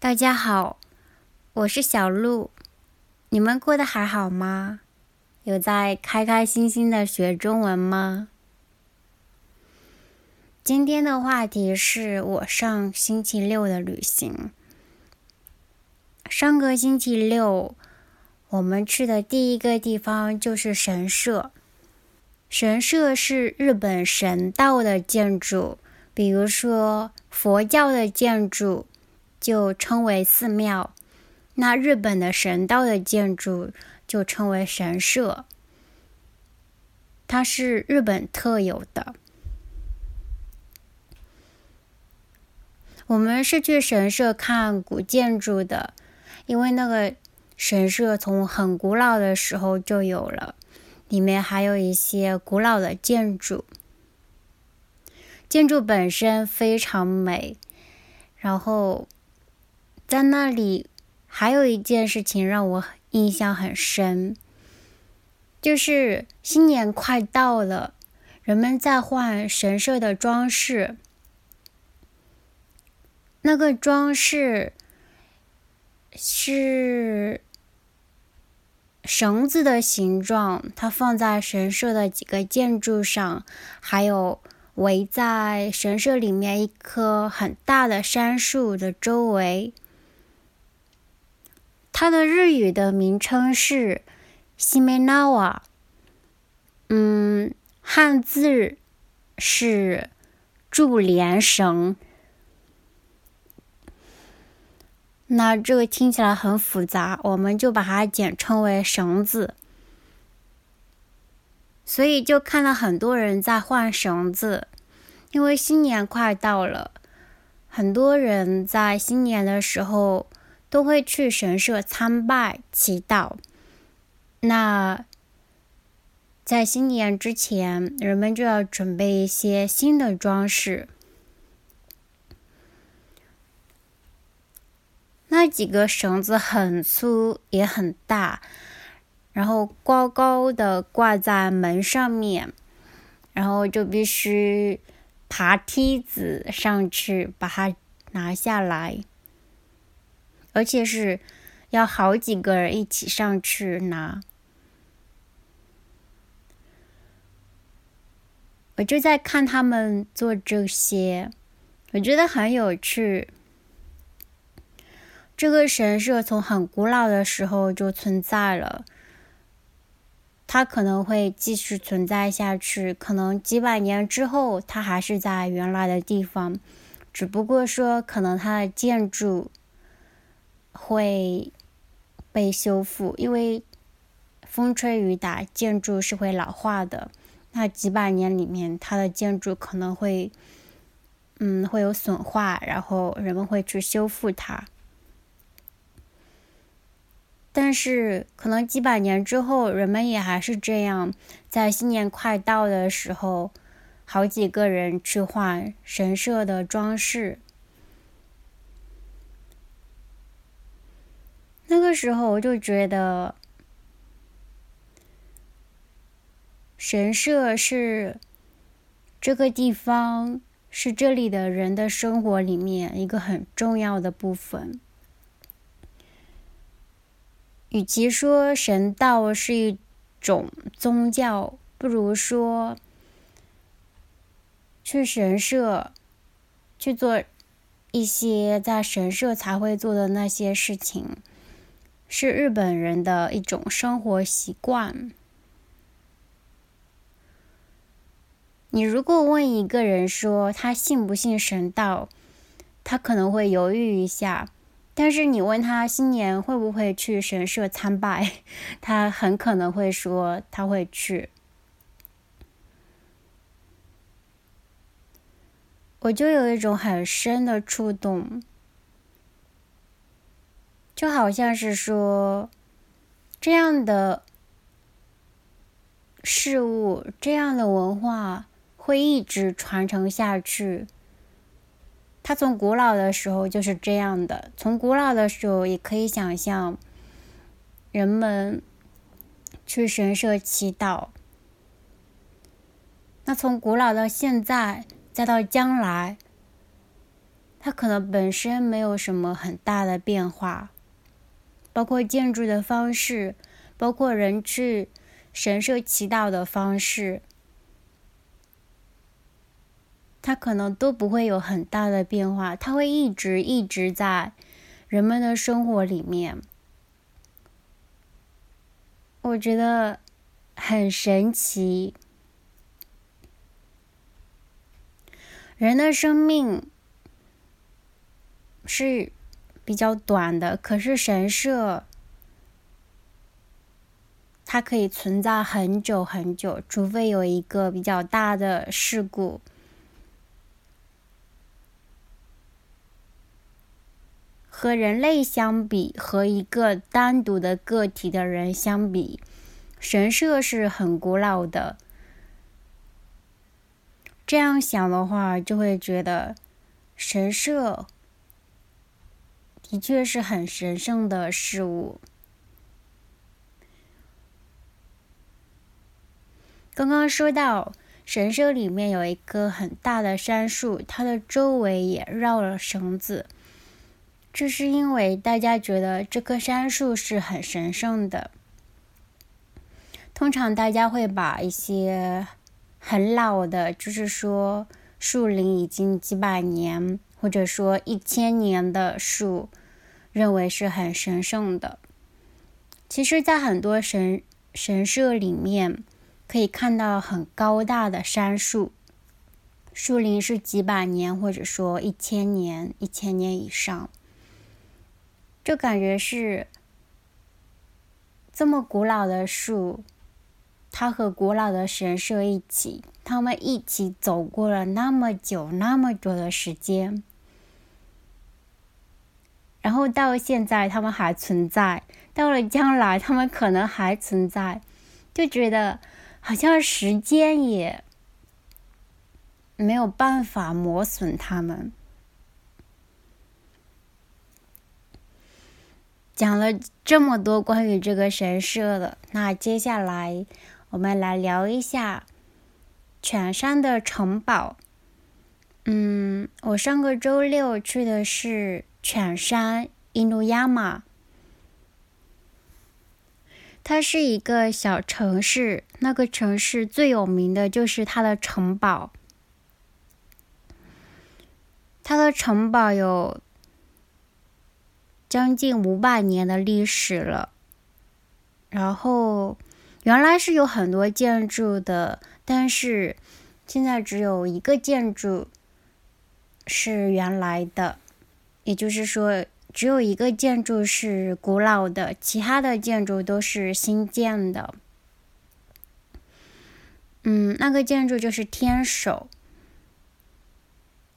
大家好，我是小鹿，你们过得还好吗？有在开开心心的学中文吗？今天的话题是我上星期六的旅行。上个星期六，我们去的第一个地方就是神社。神社是日本神道的建筑，比如说佛教的建筑就称为寺庙，那日本的神道的建筑就称为神社，它是日本特有的。我们是去神社看古建筑的，因为那个神社从很古老的时候就有了，里面还有一些古老的建筑，建筑本身非常美。然后在那里还有一件事情让我印象很深，就是新年快到了，人们在换神社的装饰。那个装饰是绳子的形状，它放在神社的几个建筑上，还有围在神社里面一棵很大的杉树的周围。它的日语的名称是西梅纳瓦，嗯，汉字是柱连绳。那这个听起来很复杂，我们就把它简称为绳子。所以就看到很多人在换绳子，因为新年快到了，很多人在新年的时候都会去神社参拜祈祷。那在新年之前，人们就要准备一些新的装饰。那几个绳子很粗也很大，然后高高的挂在门上面，然后就必须爬梯子上去把它拿下来，而且是要好几个人一起上去拿。我就在看他们做这些，我觉得很有趣。这个神社从很古老的时候就存在了，它可能会继续存在下去，可能几百年之后它还是在原来的地方，只不过说可能它的建筑会被修复，因为风吹雨打，建筑是会老化的。那几百年里面，它的建筑可能会，嗯，会有损坏，然后人们会去修复它。但是，可能几百年之后，人们也还是这样，在新年快到的时候，好几个人去换神社的装饰。那个时候，我就觉得，神社是这个地方，是这里的人的生活里面一个很重要的部分。与其说神道是一种宗教，不如说去神社去做一些在神社才会做的那些事情，是日本人的一种生活习惯。你如果问一个人说他信不信神道，他可能会犹豫一下。但是你问他新年会不会去神社参拜，他很可能会说他会去。我就有一种很深的触动，就好像是说这样的事物、这样的文化会一直传承下去。它从古老的时候就是这样的，从古老的时候也可以想象，人们去神社祈祷。那从古老到现在，再到将来，它可能本身没有什么很大的变化，包括建筑的方式，包括人去神社祈祷的方式，它可能都不会有很大的变化，它会一直一直在人们的生活里面。我觉得很神奇，人的生命。是比较短的，可是神社它可以存在很久很久，除非有一个比较大的事故。和人类相比，和一个单独的个体的人相比，神社是很古老的。这样想的话，就会觉得神社。的确是很神圣的事物。刚刚说到神社里面有一棵很大的杉树，它的周围也绕了绳子，这是因为大家觉得这棵杉树是很神圣的。通常大家会把一些很老的，就是说树龄已经几百年。或者说一千年的树，认为是很神圣的。其实，在很多神神社里面，可以看到很高大的杉树，树龄是几百年，或者说一千年、一千年以上。就感觉是这么古老的树，它和古老的神社一起，他们一起走过了那么久、那么久的时间。然后到现在，他们还存在；到了将来，他们可能还存在，就觉得好像时间也没有办法磨损他们。讲了这么多关于这个神社的，那接下来我们来聊一下犬山的城堡。嗯，我上个周六去的是。犬山印度亚马，它是一个小城市。那个城市最有名的就是它的城堡。它的城堡有将近五百年的历史了。然后原来是有很多建筑的，但是现在只有一个建筑是原来的。也就是说，只有一个建筑是古老的，其他的建筑都是新建的。嗯，那个建筑就是天守，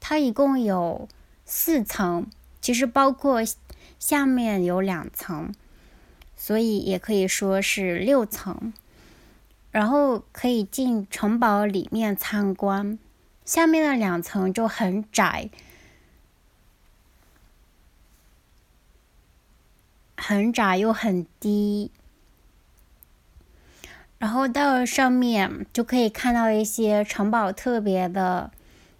它一共有四层，其实包括下面有两层，所以也可以说是六层。然后可以进城堡里面参观，下面的两层就很窄。很窄又很低，然后到了上面就可以看到一些城堡特别的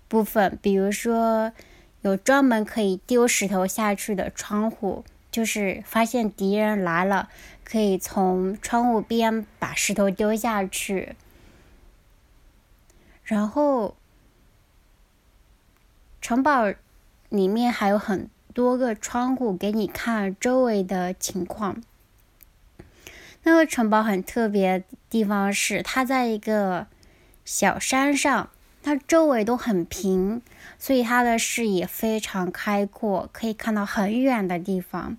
部分，比如说有专门可以丢石头下去的窗户，就是发现敌人来了，可以从窗户边把石头丢下去。然后城堡里面还有很。多个窗户给你看周围的情况。那个城堡很特别地方是，它在一个小山上，它周围都很平，所以它的视野非常开阔，可以看到很远的地方。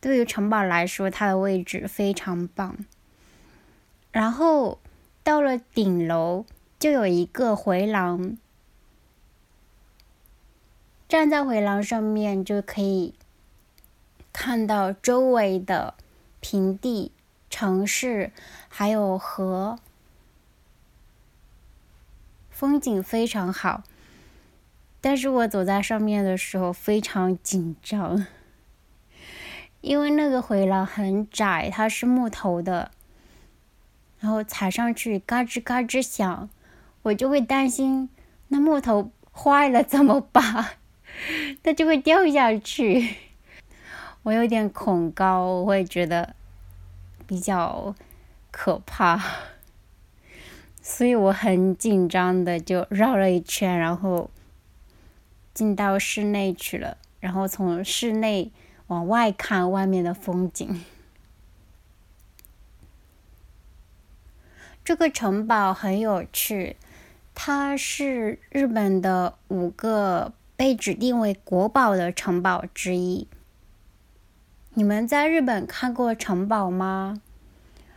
对于城堡来说，它的位置非常棒。然后到了顶楼，就有一个回廊。站在回廊上面就可以看到周围的平地、城市，还有河，风景非常好。但是我走在上面的时候非常紧张，因为那个回廊很窄，它是木头的，然后踩上去嘎吱嘎吱响，我就会担心那木头坏了怎么办。它就会掉下去。我有点恐高，我会觉得比较可怕，所以我很紧张的就绕了一圈，然后进到室内去了，然后从室内往外看外面的风景。这个城堡很有趣，它是日本的五个被指定为国宝的城堡之一。你们在日本看过城堡吗？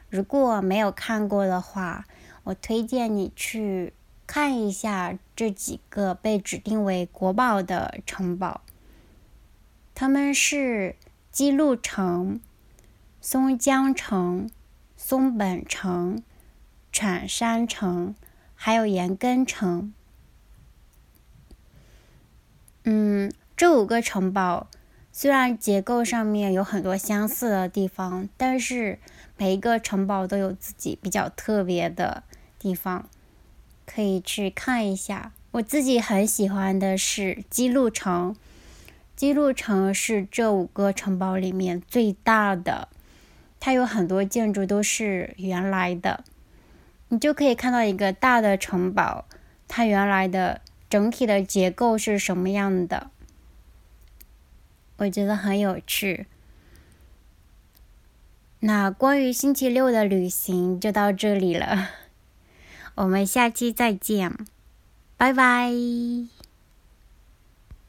如果没有看过的话，我推荐你去看一下这几个被指定为国宝的城堡。他们是姬路城、松江城、松本城、犬山城，还有岩根城。嗯，这五个城堡。虽然结构上面有很多相似的地方，但是每一个城堡都有自己比较特别的地方，可以去看一下。我自己很喜欢的是姬路城，姬路城是这五个城堡里面最大的，它有很多建筑都是原来的，你就可以看到一个大的城堡，它原来的整体的结构是什么样的。我觉得很有趣。那关于星期六的旅行就到这里了，我们下期再见，拜拜。